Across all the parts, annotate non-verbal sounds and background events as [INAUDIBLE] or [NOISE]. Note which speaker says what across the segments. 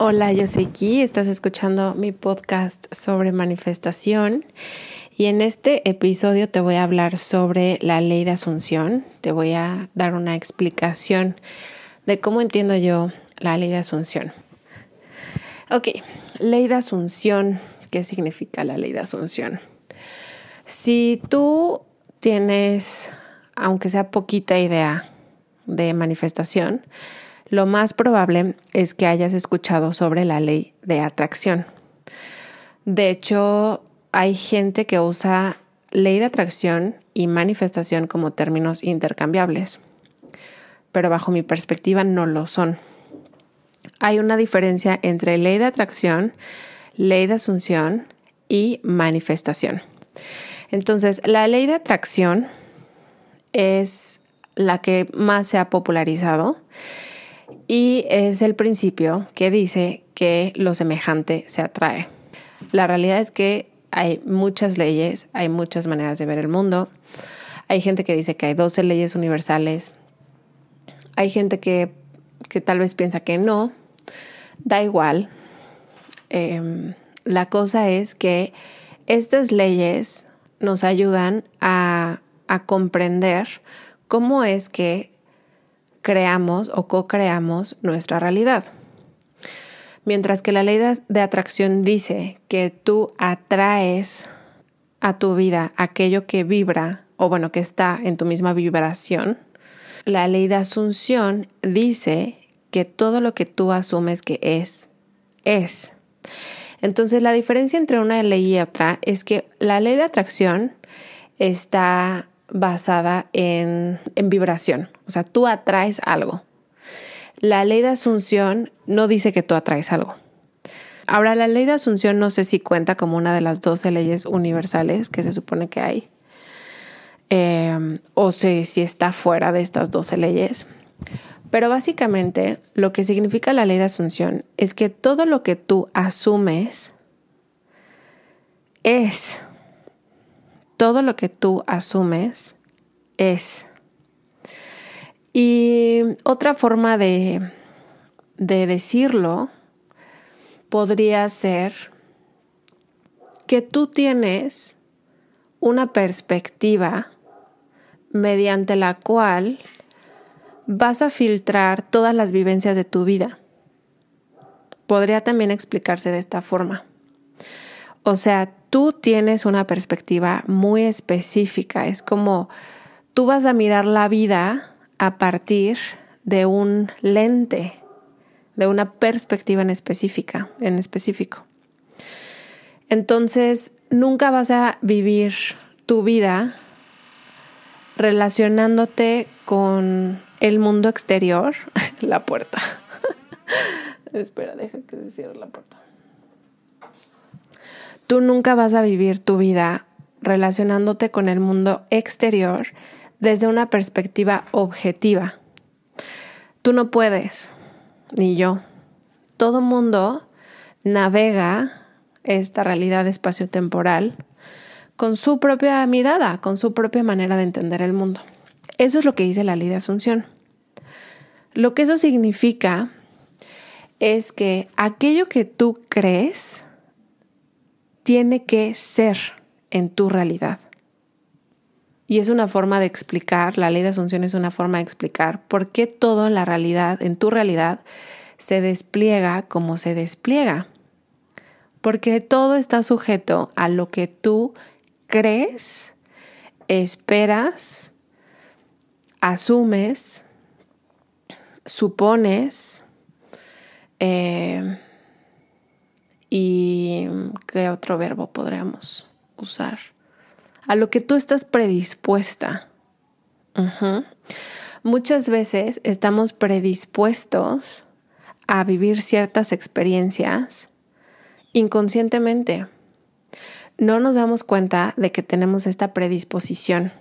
Speaker 1: Hola, yo soy Ki, estás escuchando mi podcast sobre manifestación y en este episodio te voy a hablar sobre la ley de asunción, te voy a dar una explicación de cómo entiendo yo la ley de asunción. Ok, ley de asunción, ¿qué significa la ley de asunción? Si tú tienes, aunque sea poquita idea de manifestación, lo más probable es que hayas escuchado sobre la ley de atracción. De hecho, hay gente que usa ley de atracción y manifestación como términos intercambiables, pero bajo mi perspectiva no lo son. Hay una diferencia entre ley de atracción, ley de asunción y manifestación. Entonces, la ley de atracción es la que más se ha popularizado y es el principio que dice que lo semejante se atrae. La realidad es que hay muchas leyes, hay muchas maneras de ver el mundo. Hay gente que dice que hay 12 leyes universales. Hay gente que, tal vez piensa que no. Da igual. Em, la cosa es que estas leyes nos ayudan a, a comprender cómo es que creamos o co-creamos nuestra realidad. Mientras que la ley de atracción dice que tú atraes a tu vida aquello que vibra o bueno, que está en tu misma vibración, la ley de asunción dice que todo lo que tú asumes que es, es. Entonces la diferencia entre una ley y otra es que la ley de atracción está basada en, vibración, o sea, tú atraes algo. La ley de asunción no dice que tú atraes algo. Ahora, la ley de asunción no sé si cuenta como una de las 12 leyes universales que se supone que hay, em, o sé si está fuera de estas 12 leyes. Pero básicamente lo que significa la ley de asunción es que todo lo que tú asumes es todo lo que tú asumes es. Y otra forma de, de decirlo podría ser que tú tienes una perspectiva mediante la cual vas a filtrar todas las vivencias de tu vida. Podría también explicarse de esta forma. O sea, tú tienes una perspectiva muy específica. Es como tú vas a mirar la vida a partir de un lente, de una perspectiva en específica, en específico. Entonces, nunca vas a vivir tu vida relacionándote con el mundo exterior, [LAUGHS] la puerta. [LAUGHS] Espera, deja que se cierre la puerta. Tú nunca vas a vivir tu vida relacionándote con el mundo exterior desde una perspectiva objetiva. Tú no puedes, ni yo. Todo mundo navega esta realidad espaciotemporal con su propia mirada, con su propia manera de entender el mundo. Eso es lo que dice la ley de Asunción. Lo que eso significa es que aquello que tú crees tiene que ser en tu realidad. Y es una forma de explicar, la ley de asunción es una forma de explicar por qué todo en la realidad, en tu realidad, se despliega como se despliega. Porque todo está sujeto a lo que tú crees, esperas, asumes, supones, eh, ¿Y qué otro verbo podríamos usar? A lo que tú estás predispuesta. Muchas veces estamos predispuestos a vivir ciertas experiencias inconscientemente. No nos damos cuenta de que tenemos esta predisposición.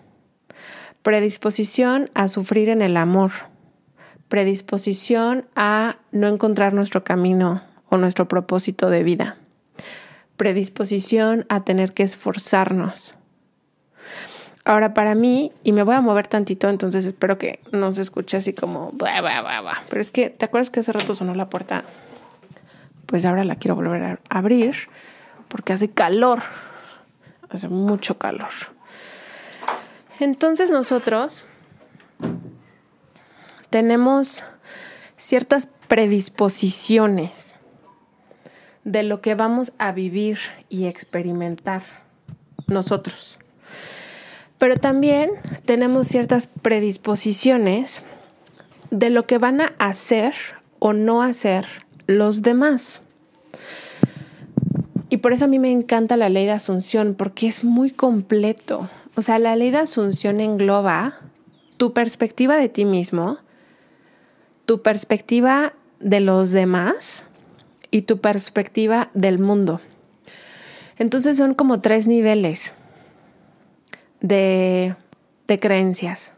Speaker 1: Predisposición a sufrir en el amor. Predisposición a no encontrar nuestro camino o nuestro propósito de vida. Predisposición a tener que esforzarnos. Ahora para mí, y me voy a mover tantito, entonces espero que no se escuche así como... Pero es que, ¿te acuerdas que hace rato sonó la puerta? pues ahora la quiero volver a abrir porque hace calor, hace mucho calor. Entonces nosotros tenemos ciertas predisposiciones de lo que vamos a vivir y experimentar nosotros. Pero también tenemos ciertas predisposiciones de lo que van a hacer o no hacer los demás. Y por eso a mí me encanta la ley de Asunción, porque es muy completo. O sea, la ley de Asunción engloba tu perspectiva de ti mismo, tu perspectiva de los demás y tu perspectiva del mundo. Entonces son como tres niveles de, de creencias.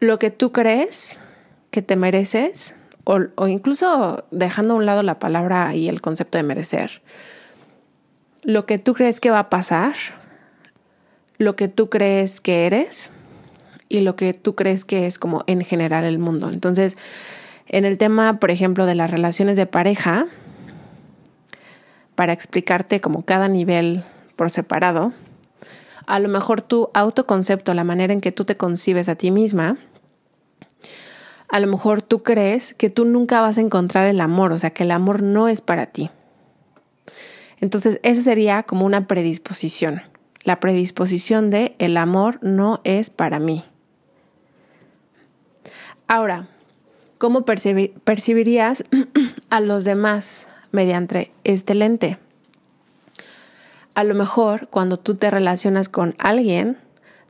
Speaker 1: Lo que tú crees que te mereces, o, incluso dejando a un lado la palabra y el concepto de merecer, lo que tú crees que va a pasar, lo que tú crees que eres y lo que tú crees que es como en general el mundo. Entonces, en el tema, por ejemplo, de las relaciones de pareja, para explicarte como cada nivel por separado, a lo mejor tu autoconcepto, la manera en que tú te concibes a ti misma, a lo mejor tú crees que tú nunca vas a encontrar el amor, o sea, que el amor no es para ti. Entonces, esa sería como una predisposición, la predisposición de el amor no es para mí. Ahora, ¿cómo percibirías [CLEARS THROAT] a los demás mediante este lente? A lo mejor cuando tú te relacionas con alguien,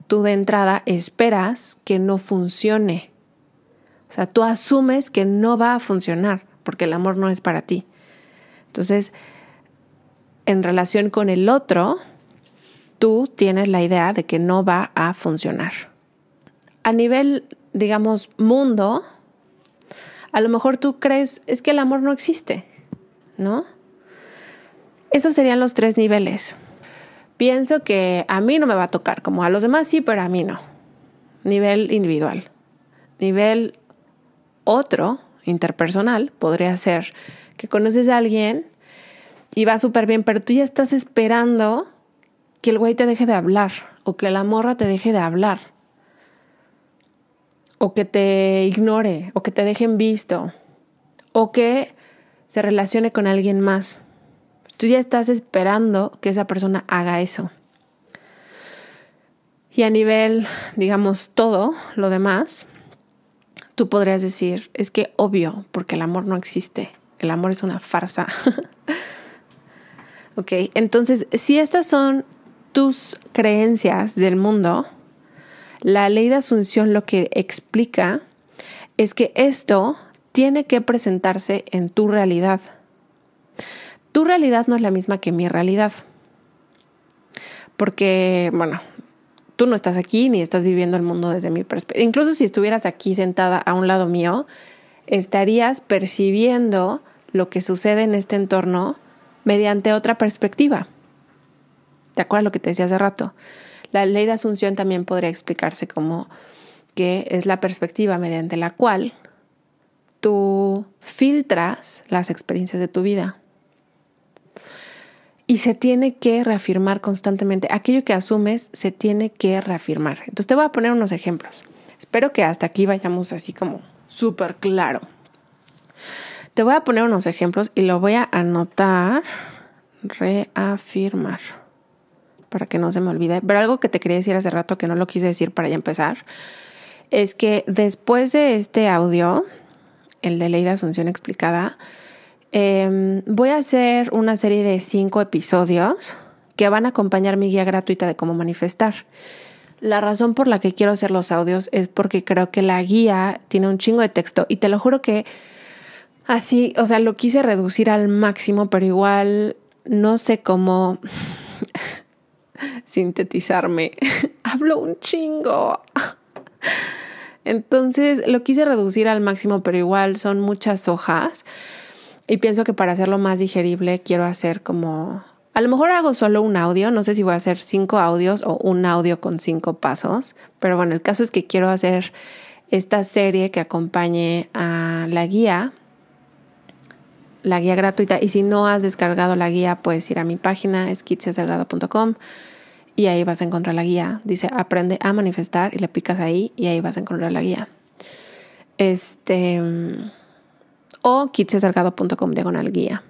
Speaker 1: tú de entrada esperas que no funcione o sea, tú asumes que no va a funcionar porque el amor no es para ti. Entonces, en relación con el otro, tú tienes la idea de que no va a funcionar. A nivel, digamos, mundo, a lo mejor tú crees, es que el amor no existe, ¿no? Esos serían los tres niveles. Pienso que a mí no me va a tocar, como a los demás sí, pero a mí no. Nivel individual. Nivel otro, interpersonal, podría ser que conoces a alguien y va súper bien, pero tú ya estás esperando que el güey te deje de hablar o que la morra te deje de hablar o que te ignore o que te dejen visto o que se relacione con alguien más. Tú ya estás esperando que esa persona haga eso. Y a nivel, digamos, todo lo demás, tú podrías decir, es que obvio, porque el amor no existe, el amor es una farsa. [LAUGHS] ok, entonces, si estas son tus creencias del mundo, la ley de asunción lo que explica es que esto tiene que presentarse en tu realidad. Tu realidad no es la misma que mi realidad. Porque, bueno, tú no estás aquí ni estás viviendo el mundo desde mi perspectiva. Incluso si estuvieras aquí sentada a un lado mío, estarías percibiendo lo que sucede en este entorno mediante otra perspectiva. ¿De acuerdo a lo que te decía hace rato? La ley de asunción también podría explicarse como que es la perspectiva mediante la cual tú filtras las experiencias de tu vida y se tiene que reafirmar constantemente. Aquello que asumes se tiene que reafirmar. Entonces te voy a poner unos ejemplos. Espero que hasta aquí vayamos así como súper claro. Te voy a poner unos ejemplos y lo voy a anotar, reafirmar, para que no se me olvide. Pero algo que te quería decir hace rato que no lo quise decir para ya empezar, es que después de este audio, el de ley de Asunción explicada, Em, voy a hacer una serie de cinco episodios que van a acompañar mi guía gratuita de cómo manifestar. La razón por la que quiero hacer los audios es porque creo que la guía tiene un chingo de texto y te lo juro que así, o sea, lo quise reducir al máximo, pero igual no sé cómo [LAUGHS] sintetizarme. [LAUGHS] Hablo un chingo. Entonces lo quise reducir al máximo, pero igual son muchas hojas. Y pienso que para hacerlo más digerible quiero hacer como... A lo mejor hago solo un audio, no sé si voy a hacer cinco audios o un audio con cinco pasos, pero bueno, el caso es que quiero hacer esta serie que acompañe a la guía la guía gratuita. Y si no has descargado la guía, puedes ir a mi página, esquitsesalgado.com y ahí vas a encontrar la guía. Dice aprende a manifestar y le picas ahí y ahí vas a encontrar la guía. Este o kitsesalgado.com diagonal guía.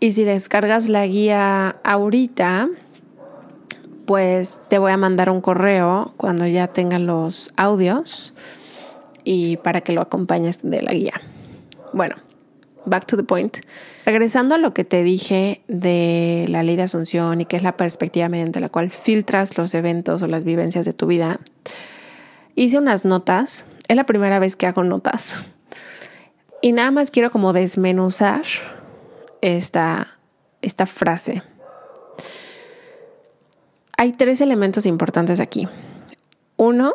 Speaker 1: Y si descargas la guía ahorita, pues te voy a mandar un correo cuando ya tenga los audios y para que lo acompañes de la guía. Bueno, back to the point. Regresando a lo que te dije de la ley de asunción y que es la perspectiva mediante la cual filtras los eventos o las vivencias de tu vida, hice unas notas. Es la primera vez que hago notas. Y nada más quiero como desmenuzar esta, esta frase. Hay tres elementos importantes aquí. Uno,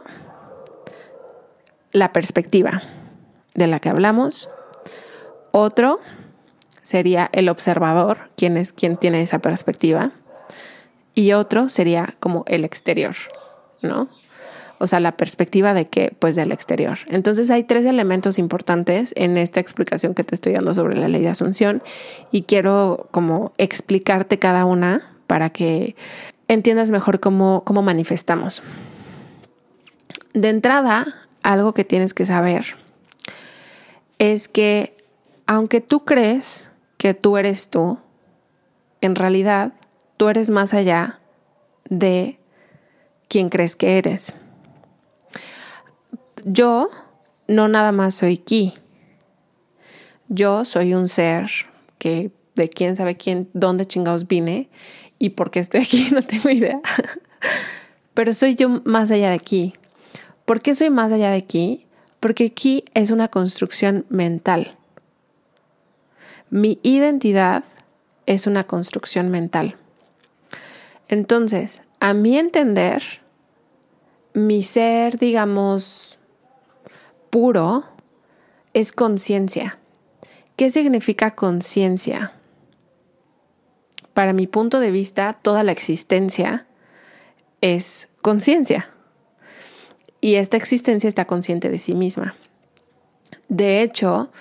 Speaker 1: la perspectiva de la que hablamos. Otro sería el observador, quien es quien tiene esa perspectiva. Y otro sería como el exterior, ¿no? O sea, la perspectiva de que, pues del exterior. Entonces hay tres elementos importantes en esta explicación que te estoy dando sobre la ley de asunción y quiero como explicarte cada una para que entiendas mejor cómo, cómo manifestamos. De entrada, algo que tienes que saber es que aunque tú crees que tú eres tú, en realidad tú eres más allá de quien crees que eres. Yo no nada más soy Ki. Yo soy un ser que de quién sabe quién, dónde chingados vine y por qué estoy aquí, [LAUGHS] no tengo idea. Pero soy yo más allá de aquí. ¿Por qué soy más allá de aquí? Porque aquí es una construcción mental. Mi identidad es una construcción mental. Entonces, a mi entender, mi ser, digamos, puro, es conciencia. ¿Qué significa conciencia? Para mi punto de vista, toda la existencia es conciencia y esta existencia está consciente de sí misma. De hecho,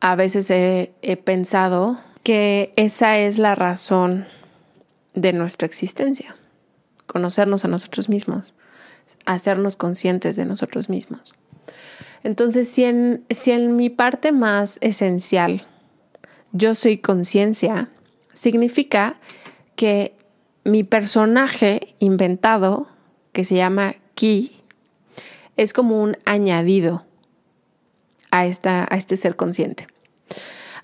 Speaker 1: a veces he, pensado que esa es la razón de nuestra existencia, conocernos a nosotros mismos, hacernos conscientes de nosotros mismos. Entonces, si en, si en mi parte más esencial yo soy conciencia, significa que mi personaje inventado, que se llama Ki, es como un añadido a, esta, a este ser consciente.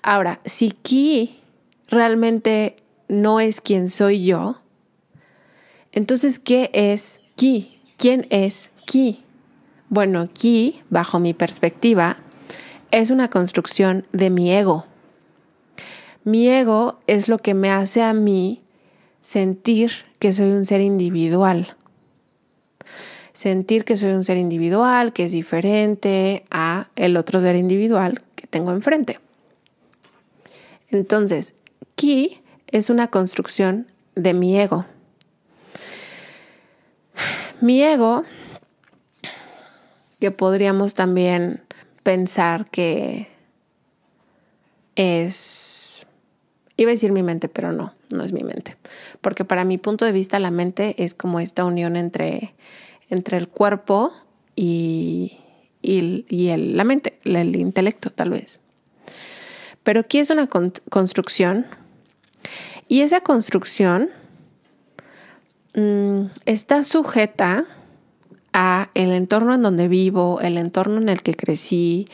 Speaker 1: Ahora, si Ki realmente no es quien soy yo, entonces, ¿qué es Ki? ¿Quién es Ki? Bueno, Ki, bajo mi perspectiva, es una construcción de mi ego. Mi ego es lo que me hace a mí sentir que soy un ser individual sentir que soy un ser individual, que es diferente a el otro ser individual que tengo enfrente. Entonces, ki es una construcción de mi ego. Mi ego, que podríamos también pensar que es, iba a decir mi mente, pero no, no es mi mente, porque para mi punto de vista la mente es como esta unión entre entre el cuerpo y, la mente, el intelecto tal vez. Pero aquí es una construcción y esa construcción mm, está sujeta a el entorno en donde vivo, el entorno en el que crecí,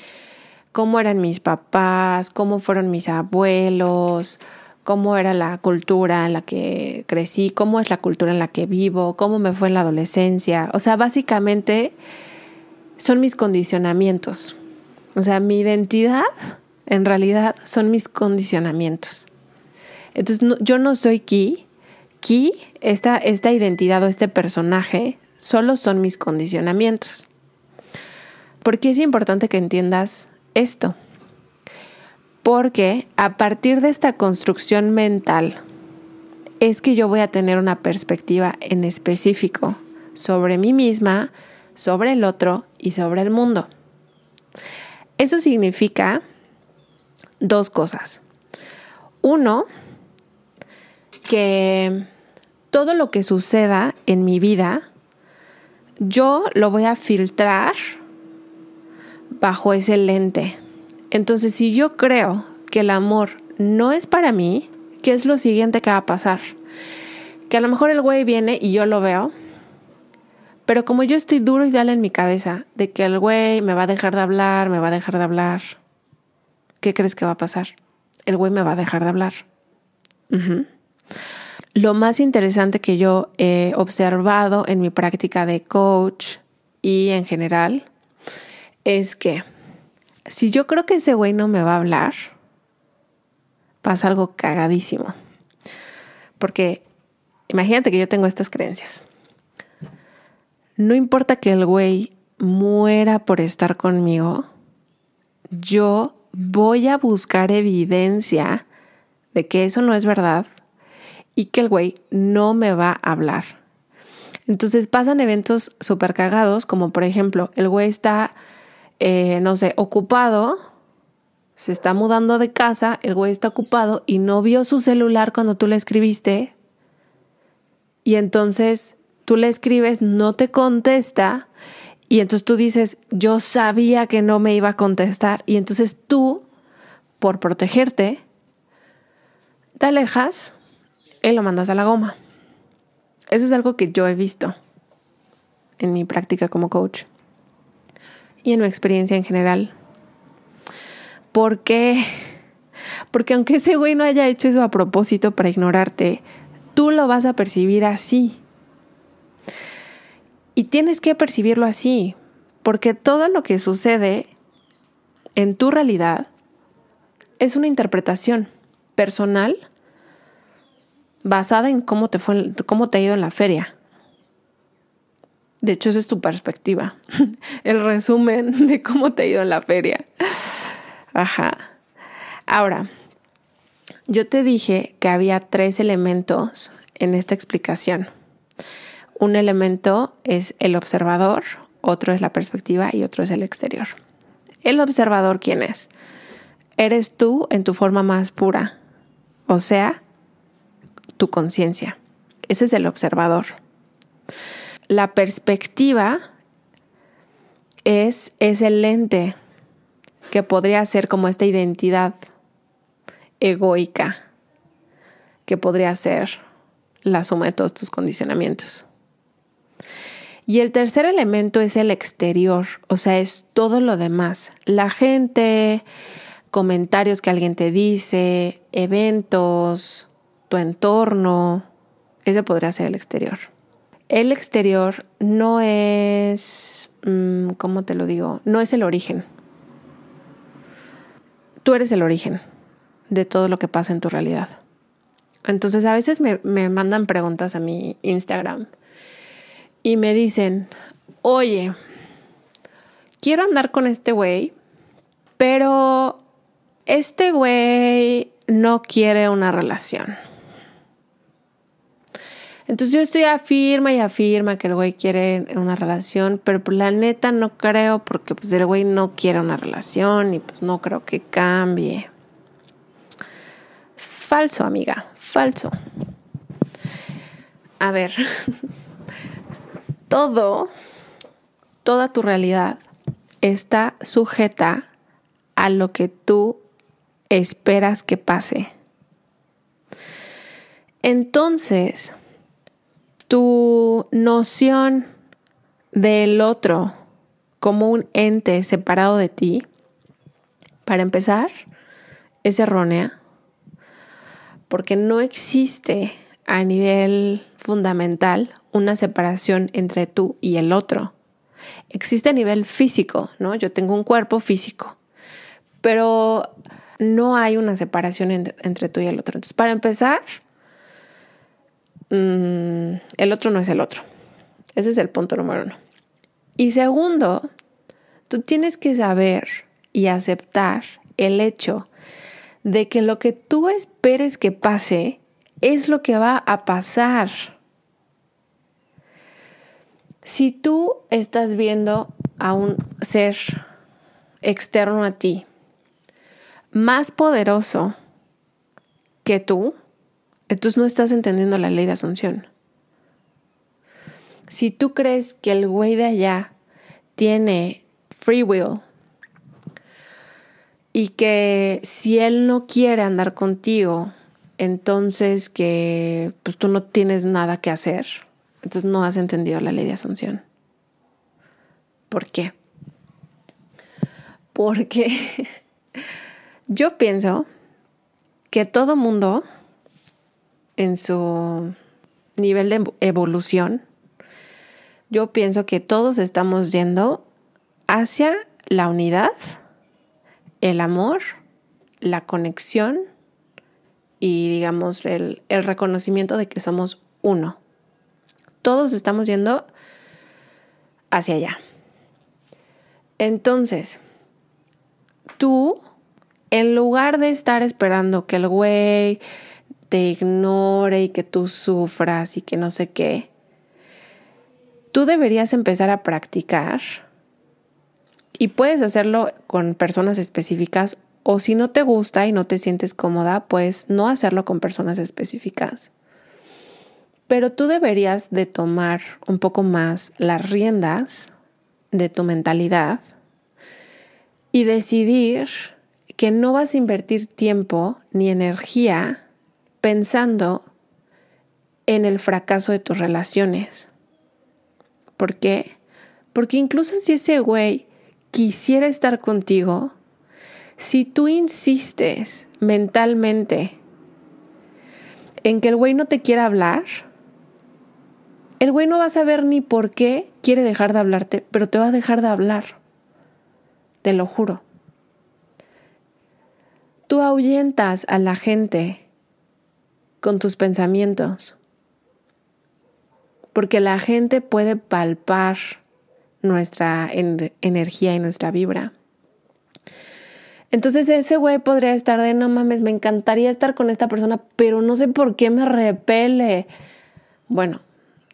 Speaker 1: cómo eran mis papás, cómo fueron mis abuelos, cómo era la cultura en la que crecí, cómo es la cultura en la que vivo, cómo me fue en la adolescencia. O sea, básicamente son mis condicionamientos. O sea, mi identidad en realidad son mis condicionamientos. Entonces, yo no soy Ki. Ki, esta, esta identidad o este personaje, solo son mis condicionamientos. ¿Por qué es importante que entiendas esto? Porque a partir de esta construcción mental es que yo voy a tener una perspectiva en específico sobre mí misma, sobre el otro y sobre el mundo. Eso significa dos cosas. Uno, que todo lo que suceda en mi vida, yo lo voy a filtrar bajo ese lente. Entonces, si yo creo que el amor no es para mí, ¿qué es lo siguiente que va a pasar? Que a lo mejor el güey viene y yo lo veo, pero como yo estoy duro y dale en mi cabeza de que el güey me va a dejar de hablar, me va a dejar de hablar, ¿qué crees que va a pasar? El güey me va a dejar de hablar. Lo más interesante que yo he observado en mi práctica de coach y en general es que si yo creo que ese güey no me va a hablar, pasa algo cagadísimo. Porque imagínate que yo tengo estas creencias. No importa que el güey muera por estar conmigo, yo voy a buscar evidencia de que eso no es verdad y que el güey no me va a hablar. Entonces pasan eventos súper cagados, como por ejemplo, el güey está, eh, no sé, ocupado, se está mudando de casa, el güey está ocupado y no vio su celular cuando tú le escribiste. Y entonces tú le escribes, no te contesta. Y entonces tú dices, yo sabía que no me iba a contestar. Y entonces tú, por protegerte, te alejas y lo mandas a la goma. Eso es algo que yo he visto en mi práctica como coach y en mi experiencia en general. ¿Por qué? Porque aunque ese güey no haya hecho eso a propósito para ignorarte, tú lo vas a percibir así. Y tienes que percibirlo así, porque todo lo que sucede en tu realidad es una interpretación personal basada en cómo te fue, cómo te ha ido en la feria. De hecho, esa es tu perspectiva. [LAUGHS] El resumen de cómo te ha ido en la feria. Ajá. Ahora, yo te dije que había tres elementos en esta explicación. Un elemento es el observador, otro es la perspectiva y otro es el exterior. El observador, ¿quién es? Eres tú en tu forma más pura, o sea, tu conciencia. Ese es el observador. La perspectiva es, es el lente que podría ser como esta identidad egoica, que podría ser la suma de todos tus condicionamientos. Y el tercer elemento es el exterior, o sea, es todo lo demás. La gente, comentarios que alguien te dice, eventos, tu entorno, ese podría ser el exterior. El exterior no es, mm, ¿cómo te lo digo? No es el origen. Tú eres el origen de todo lo que pasa en tu realidad. Entonces a veces me, me mandan preguntas a mi Instagram y me dicen, oye, quiero andar con este güey, pero este güey no quiere una relación. Entonces yo estoy afirma y afirma que el güey quiere una relación, pero pues la neta no creo porque pues el güey no quiere una relación y pues no creo que cambie. Falso, amiga, falso. A ver, [LAUGHS] todo, toda tu realidad está sujeta a lo que tú esperas que pase. Entonces, tu noción del otro como un ente separado de ti, para empezar, es errónea, porque no existe a nivel fundamental una separación entre tú y el otro. Existe a nivel físico, ¿no? Yo tengo un cuerpo físico, pero no hay una separación entre tú y el otro. Entonces, para empezar, Mm, el otro no es el otro. Ese es el punto número uno. Y segundo, tú tienes que saber y aceptar el hecho de que lo que tú esperes que pase es lo que va a pasar. Si tú estás viendo a un ser externo a ti, más poderoso que tú, entonces no estás entendiendo la ley de asunción. Si tú crees que el güey de allá tiene free will y que si él no quiere andar contigo, entonces que pues tú no tienes nada que hacer, entonces no has entendido la ley de asunción. ¿Por qué? Porque [LAUGHS] yo pienso que todo mundo en su nivel de evolución, yo pienso que todos estamos yendo hacia la unidad, el amor, la conexión y digamos el, el reconocimiento de que somos uno. Todos estamos yendo hacia allá. Entonces, tú, en lugar de estar esperando que el güey te ignore y que tú sufras y que no sé qué, tú deberías empezar a practicar y puedes hacerlo con personas específicas o si no te gusta y no te sientes cómoda, pues no hacerlo con personas específicas. Pero tú deberías de tomar un poco más las riendas de tu mentalidad y decidir que no vas a invertir tiempo ni energía pensando en el fracaso de tus relaciones. ¿Por qué? Porque incluso si ese güey quisiera estar contigo, si tú insistes mentalmente en que el güey no te quiera hablar, el güey no va a saber ni por qué quiere dejar de hablarte, pero te va a dejar de hablar. Te lo juro. Tú ahuyentas a la gente con tus pensamientos. Porque la gente puede palpar nuestra energía y nuestra vibra. Entonces ese güey podría estar de no mames, me encantaría estar con esta persona, pero no sé por qué me repele. Bueno,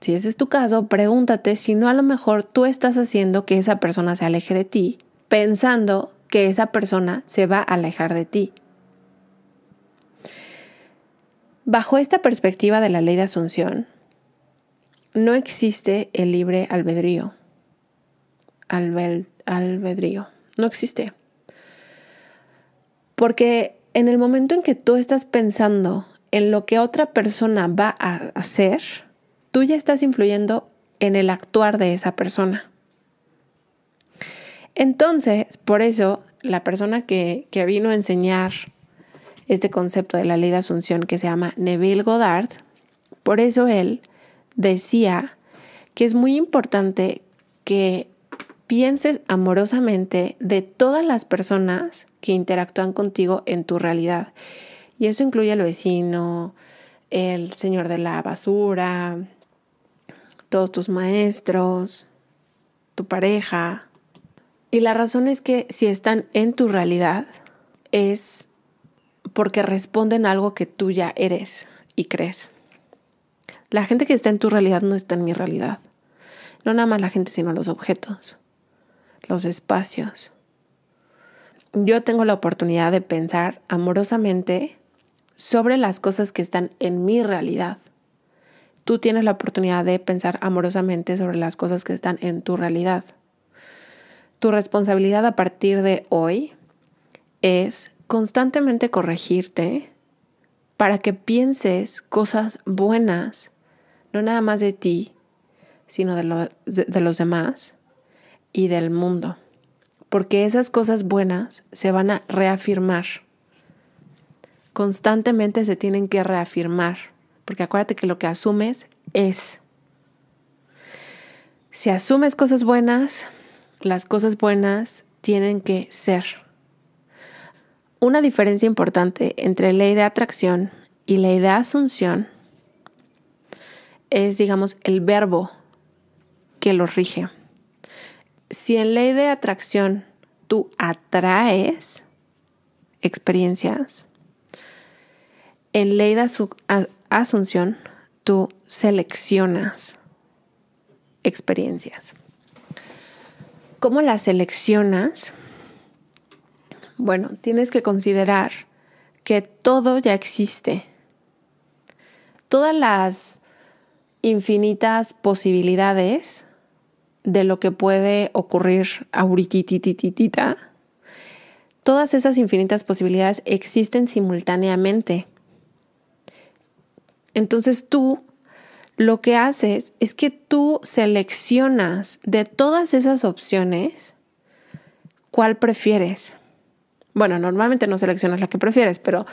Speaker 1: si ese es tu caso, pregúntate si no a lo mejor tú estás haciendo que esa persona se aleje de ti, pensando que esa persona se va a alejar de ti. Bajo esta perspectiva de la ley de asunción, no existe el libre albedrío. albedrío. No existe. Porque en el momento en que tú estás pensando en lo que otra persona va a hacer, tú ya estás influyendo en el actuar de esa persona. Entonces, por eso, la persona que, vino a enseñar este concepto de la ley de asunción que se llama Neville Goddard. Por eso él decía que es muy importante que pienses amorosamente de todas las personas que interactúan contigo en tu realidad. Y eso incluye al vecino, el señor de la basura, todos tus maestros, tu pareja. Y la razón es que si están en tu realidad, es porque responden a algo que tú ya eres y crees. La gente que está en tu realidad no está en mi realidad. No nada más la gente, sino los objetos, los espacios. Yo tengo la oportunidad de pensar amorosamente sobre las cosas que están en mi realidad. Tú tienes la oportunidad de pensar amorosamente sobre las cosas que están en tu realidad. Tu responsabilidad a partir de hoy es constantemente corregirte para que pienses cosas buenas, no nada más de ti, sino de, de, los demás y del mundo. Porque esas cosas buenas se van a reafirmar. Constantemente se tienen que reafirmar. Porque acuérdate que lo que asumes es. Si asumes cosas buenas, las cosas buenas tienen que ser. Una diferencia importante entre ley de atracción y ley de asunción es, digamos, el verbo que lo rige. Si en ley de atracción tú atraes experiencias, en ley de asunción tú seleccionas experiencias. ¿Cómo las seleccionas? Bueno, tienes que considerar que todo ya existe. Todas las infinitas posibilidades de lo que puede ocurrir ahorita, todas esas infinitas posibilidades existen simultáneamente. Entonces tú lo que haces es que tú seleccionas de todas esas opciones cuál prefieres. Bueno, normalmente no seleccionas la que prefieres, pero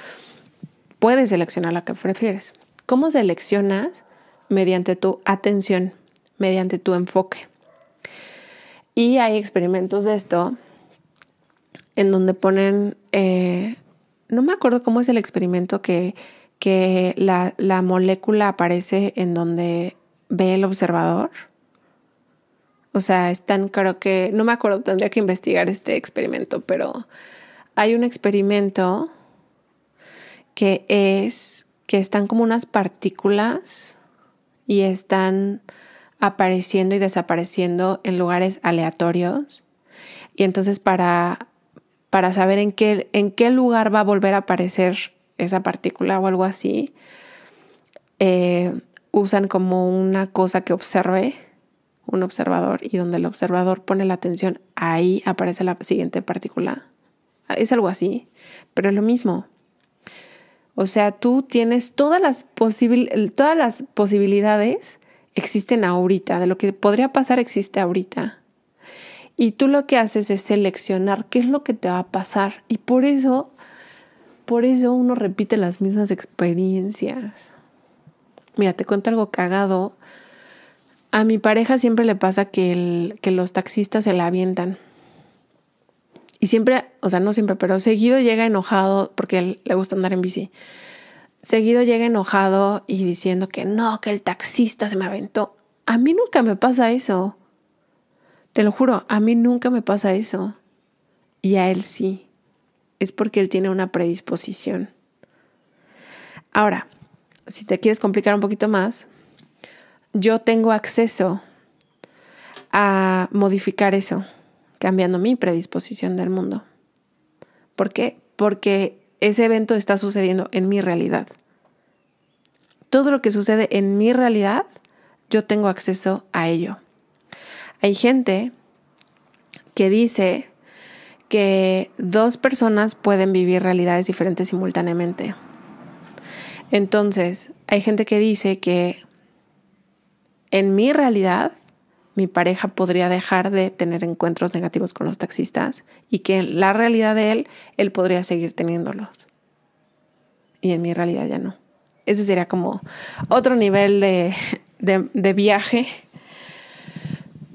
Speaker 1: puedes seleccionar la que prefieres. ¿Cómo seleccionas? Mediante tu atención, mediante tu enfoque. Y hay experimentos de esto en donde ponen, eh, no me acuerdo cómo es el experimento que que la, la molécula aparece en donde ve el observador. O sea, están, creo que, no me acuerdo, tendría que investigar este experimento, pero hay un experimento que es que están como unas partículas y están apareciendo y desapareciendo en lugares aleatorios. Y entonces para, para saber en qué, en qué lugar va a volver a aparecer esa partícula o algo así, eh, usan como una cosa que observe un observador y donde el observador pone la atención, ahí aparece la siguiente partícula. Es algo así, pero es lo mismo. O sea, tú tienes todas las, todas las posibilidades existen ahorita, de lo que podría pasar existe ahorita. Y tú lo que haces es seleccionar qué es lo que te va a pasar. Y por eso por eso uno repite las mismas experiencias. Mira, te cuento algo cagado. A mi pareja siempre le pasa que, que los taxistas se la avientan. Y siempre, o sea, no siempre, pero seguido llega enojado porque él le gusta andar en bici. Seguido llega enojado y diciendo que no, que el taxista se me aventó. A mí nunca me pasa eso. Te lo juro, a mí nunca me pasa eso. Y a él sí es porque él tiene una predisposición. Ahora, si te quieres complicar un poquito más, yo tengo acceso a modificar eso, cambiando mi predisposición del mundo. ¿Por qué? Porque ese evento está sucediendo en mi realidad. Todo lo que sucede en mi realidad, yo tengo acceso a ello. Hay gente que dice que dos personas pueden vivir realidades diferentes simultáneamente. Entonces, hay gente que dice que en mi realidad mi pareja podría dejar de tener encuentros negativos con los taxistas y que en la realidad de él, él podría seguir teniéndolos. Y en mi realidad ya no. Ese sería como otro nivel de, de viaje.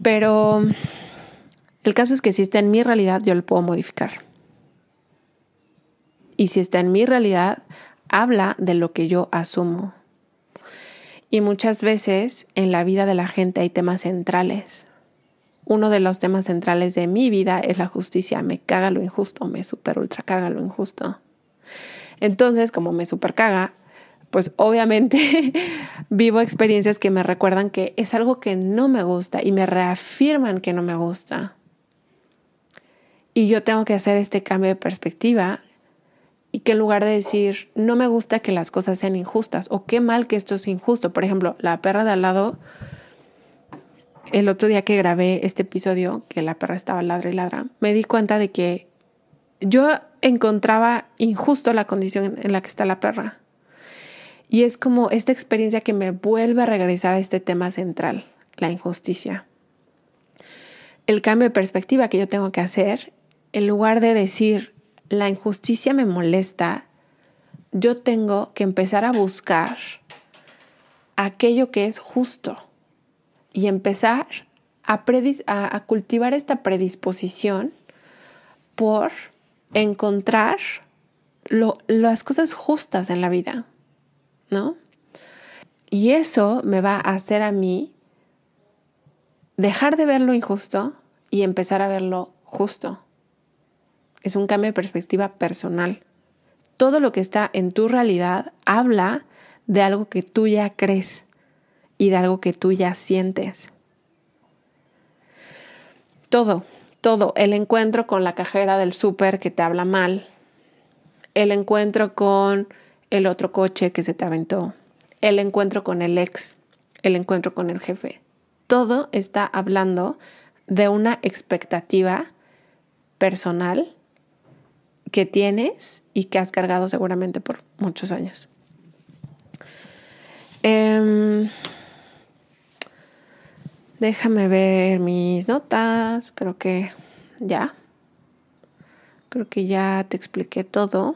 Speaker 1: Pero el caso es que si está en mi realidad, yo lo puedo modificar. Y si está en mi realidad, habla de lo que yo asumo. Y muchas veces en la vida de la gente hay temas centrales. Uno de los temas centrales de mi vida es la justicia. Me caga lo injusto, me super ultra caga lo injusto. Entonces, como me super caga, pues obviamente [LAUGHS] vivo experiencias que me recuerdan que es algo que no me gusta y me reafirman que no me gusta. Y yo tengo que hacer este cambio de perspectiva y que en lugar de decir, no me gusta que las cosas sean injustas o qué mal que esto es injusto. Por ejemplo, la perra de al lado, el otro día que grabé este episodio, que la perra estaba ladra y ladra, me di cuenta de que yo encontraba injusto la condición en la que está la perra. Y es como esta experiencia que me vuelve a regresar a este tema central, la injusticia. El cambio de perspectiva que yo tengo que hacer en lugar de decir, la injusticia me molesta, yo tengo que empezar a buscar aquello que es justo y empezar a, cultivar esta predisposición por encontrar las cosas justas en la vida, ¿no? Y eso me va a hacer a mí dejar de ver lo injusto y empezar a verlo justo es un cambio de perspectiva personal. Todo lo que está en tu realidad habla de algo que tú ya crees y de algo que tú ya sientes. Todo, todo, el encuentro con la cajera del súper que te habla mal, el encuentro con el otro coche que se te aventó, el encuentro con el ex, el encuentro con el jefe. Todo está hablando de una expectativa personal que tienes y que has cargado seguramente por muchos años. Em, déjame ver mis notas. Creo que ya. Creo que ya te expliqué todo.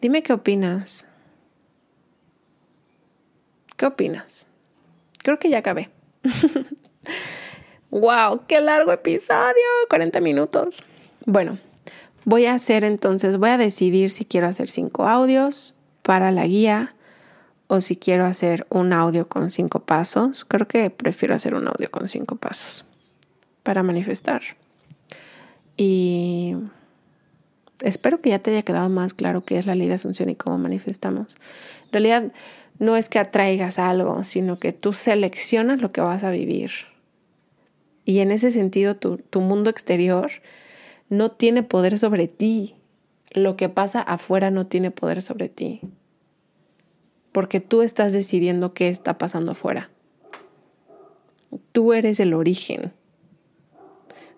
Speaker 1: Dime qué opinas. ¿Qué opinas? Creo que ya acabé. [LAUGHS] ¡Wow! ¡Qué largo episodio! 40 minutos. Bueno, voy a hacer entonces, voy a decidir si quiero hacer cinco audios para la guía o si quiero hacer un audio con cinco pasos. Creo que prefiero hacer un audio con cinco pasos para manifestar. Y espero que ya te haya quedado más claro qué es la ley de asunción y cómo manifestamos. En realidad no es que atraigas algo, sino que tú seleccionas lo que vas a vivir. Y en ese sentido tu, tu mundo exterior no tiene poder sobre ti. Lo que pasa afuera no tiene poder sobre ti. Porque tú estás decidiendo qué está pasando afuera. Tú eres el origen.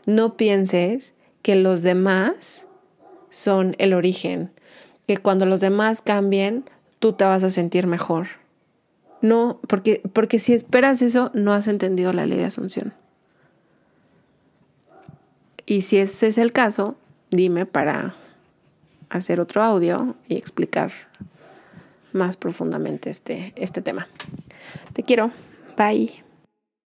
Speaker 1: No pienses que los demás son el origen, que cuando los demás cambien, tú te vas a sentir mejor. No, porque, porque si esperas eso, no has entendido la ley de asunción. Y si ese es el caso, dime para hacer otro audio y explicar más profundamente este, este tema. Te quiero. Bye.